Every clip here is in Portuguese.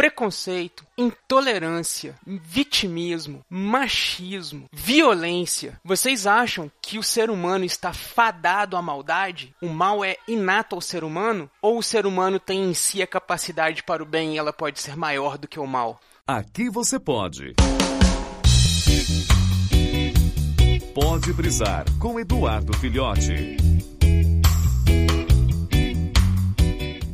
preconceito, intolerância, vitimismo, machismo, violência. Vocês acham que o ser humano está fadado à maldade? O mal é inato ao ser humano? Ou o ser humano tem em si a capacidade para o bem e ela pode ser maior do que o mal? Aqui você pode. Pode brisar com Eduardo Filhote.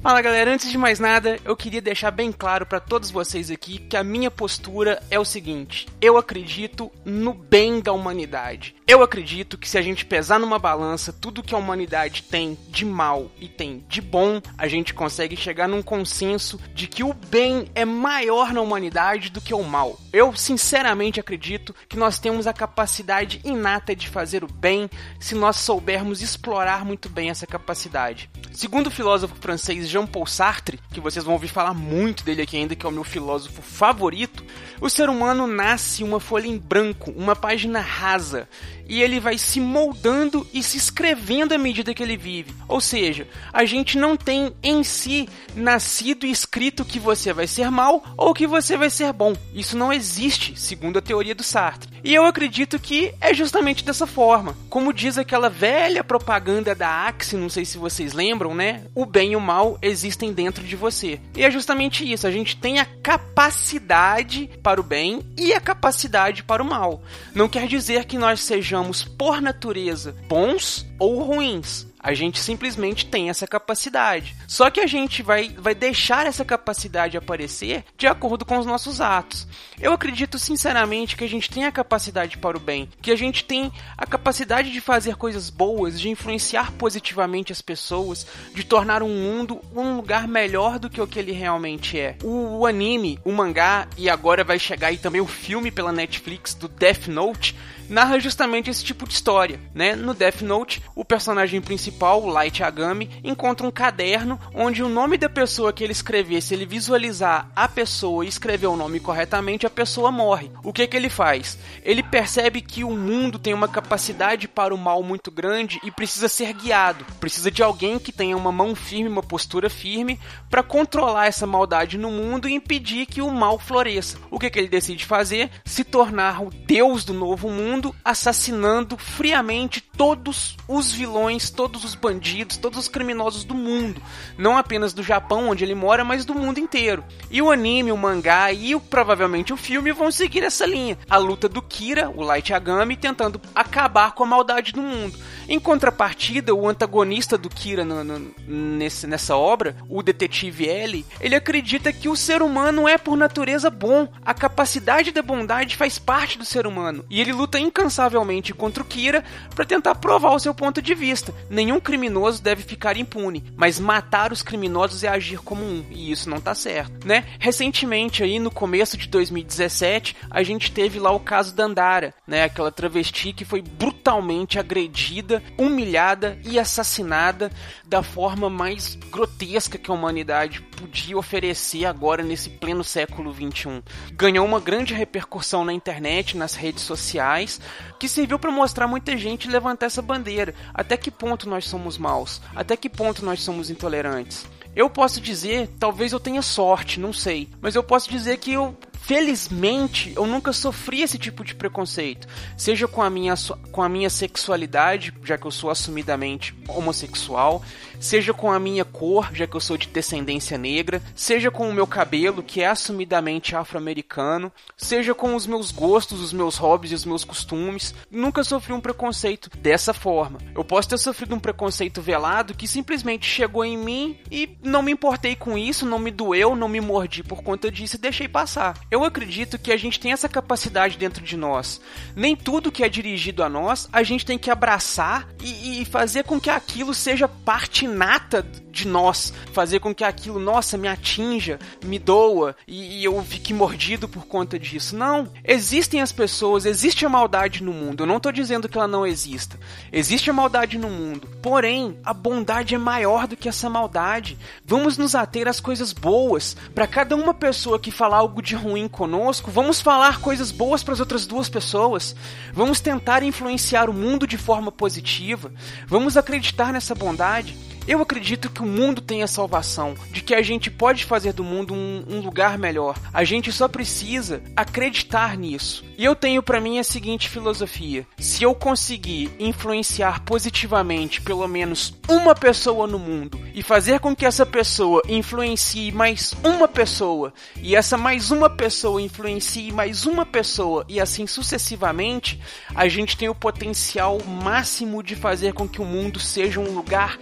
Fala galera, antes de mais nada, eu queria deixar bem claro para todos vocês aqui que a minha postura é o seguinte: eu acredito no bem da humanidade. Eu acredito que se a gente pesar numa balança tudo que a humanidade tem de mal e tem de bom, a gente consegue chegar num consenso de que o bem é maior na humanidade do que o mal. Eu sinceramente acredito que nós temos a capacidade inata de fazer o bem se nós soubermos explorar muito bem essa capacidade. Segundo o filósofo francês Jean-Paul Sartre, que vocês vão ouvir falar muito dele aqui ainda, que é o meu filósofo favorito, o ser humano nasce uma folha em branco, uma página rasa, e ele vai se moldando e se escrevendo à medida que ele vive. Ou seja, a gente não tem em si nascido e escrito que você vai ser mal ou que você vai ser bom. Isso não existe, segundo a teoria do Sartre. E eu acredito que é justamente dessa forma. Como diz aquela velha propaganda da Axe, não sei se vocês lembram, né? O bem e o mal existem dentro de você. E é justamente isso, a gente tem a capacidade para o bem e a capacidade para o mal. Não quer dizer que nós sejamos por natureza bons ou ruins. A gente simplesmente tem essa capacidade. Só que a gente vai, vai deixar essa capacidade aparecer de acordo com os nossos atos. Eu acredito sinceramente que a gente tem a capacidade para o bem, que a gente tem a capacidade de fazer coisas boas, de influenciar positivamente as pessoas, de tornar um mundo um lugar melhor do que o que ele realmente é. O, o anime, o mangá e agora vai chegar aí também o filme pela Netflix do Death Note narra justamente esse tipo de história, né? No Death Note, o personagem principal, o Light Yagami, encontra um caderno onde o nome da pessoa que ele escrever, se ele visualizar a pessoa e escrever o nome corretamente, a pessoa morre. O que que ele faz? Ele percebe que o mundo tem uma capacidade para o mal muito grande e precisa ser guiado. Precisa de alguém que tenha uma mão firme, uma postura firme para controlar essa maldade no mundo e impedir que o mal floresça. O que que ele decide fazer? Se tornar o deus do novo mundo assassinando friamente todos os vilões, todos os bandidos, todos os criminosos do mundo. Não apenas do Japão, onde ele mora, mas do mundo inteiro. E o anime, o mangá e o, provavelmente o filme vão seguir essa linha. A luta do Kira, o Light Yagami, tentando acabar com a maldade do mundo. Em contrapartida, o antagonista do Kira no, no, nesse, nessa obra, o detetive L, ele acredita que o ser humano é por natureza bom. A capacidade da bondade faz parte do ser humano. E ele luta incansavelmente contra o Kira para tentar provar o seu ponto de vista. Nenhum criminoso deve ficar impune, mas matar os criminosos é agir como um, e isso não tá certo, né? Recentemente aí no começo de 2017, a gente teve lá o caso da Andara, né, aquela travesti que foi brutalmente agredida, humilhada e assassinada da forma mais grotesca que a humanidade podia oferecer agora nesse pleno século 21. Ganhou uma grande repercussão na internet, nas redes sociais, que serviu para mostrar muita gente levantar essa bandeira. Até que ponto nós somos maus? Até que ponto nós somos intolerantes? Eu posso dizer, talvez eu tenha sorte, não sei, mas eu posso dizer que eu felizmente eu nunca sofri esse tipo de preconceito, seja com a minha com a minha sexualidade, já que eu sou assumidamente homossexual, seja com a minha cor, já que eu sou de descendência negra, seja com o meu cabelo, que é assumidamente afro-americano, seja com os meus gostos, os meus hobbies e os meus costumes. Nunca sofri um preconceito dessa forma. Eu posso ter sofrido um preconceito velado que simplesmente chegou em mim e não me importei com isso, não me doeu, não me mordi por conta disso e deixei passar. Eu acredito que a gente tem essa capacidade dentro de nós. Nem tudo que é dirigido a nós a gente tem que abraçar e, e fazer com que aquilo seja parte inata de nós, fazer com que aquilo, nossa, me atinja, me doa e, e eu fique mordido por conta disso. Não. Existem as pessoas, existe a maldade no mundo. Eu não estou dizendo que ela não exista. Existe a maldade no mundo. Porém, a bondade é maior do que essa maldade. Vamos nos ater às coisas boas. Para cada uma pessoa que falar algo de ruim conosco, vamos falar coisas boas para as outras duas pessoas. Vamos tentar influenciar o mundo de forma positiva. Vamos acreditar nessa bondade. Eu acredito que o mundo tem a salvação, de que a gente pode fazer do mundo um, um lugar melhor. A gente só precisa acreditar nisso. E eu tenho para mim a seguinte filosofia: se eu conseguir influenciar positivamente pelo menos uma pessoa no mundo e fazer com que essa pessoa influencie mais uma pessoa e essa mais uma pessoa influencie mais uma pessoa e assim sucessivamente, a gente tem o potencial máximo de fazer com que o mundo seja um lugar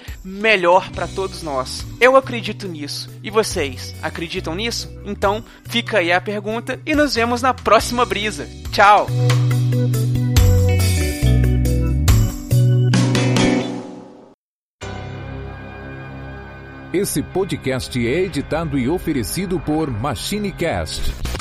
melhor para todos nós. Eu acredito nisso. E vocês, acreditam nisso? Então, fica aí a pergunta e nos vemos na próxima brisa. Tchau! Esse podcast é editado e oferecido por MachineCast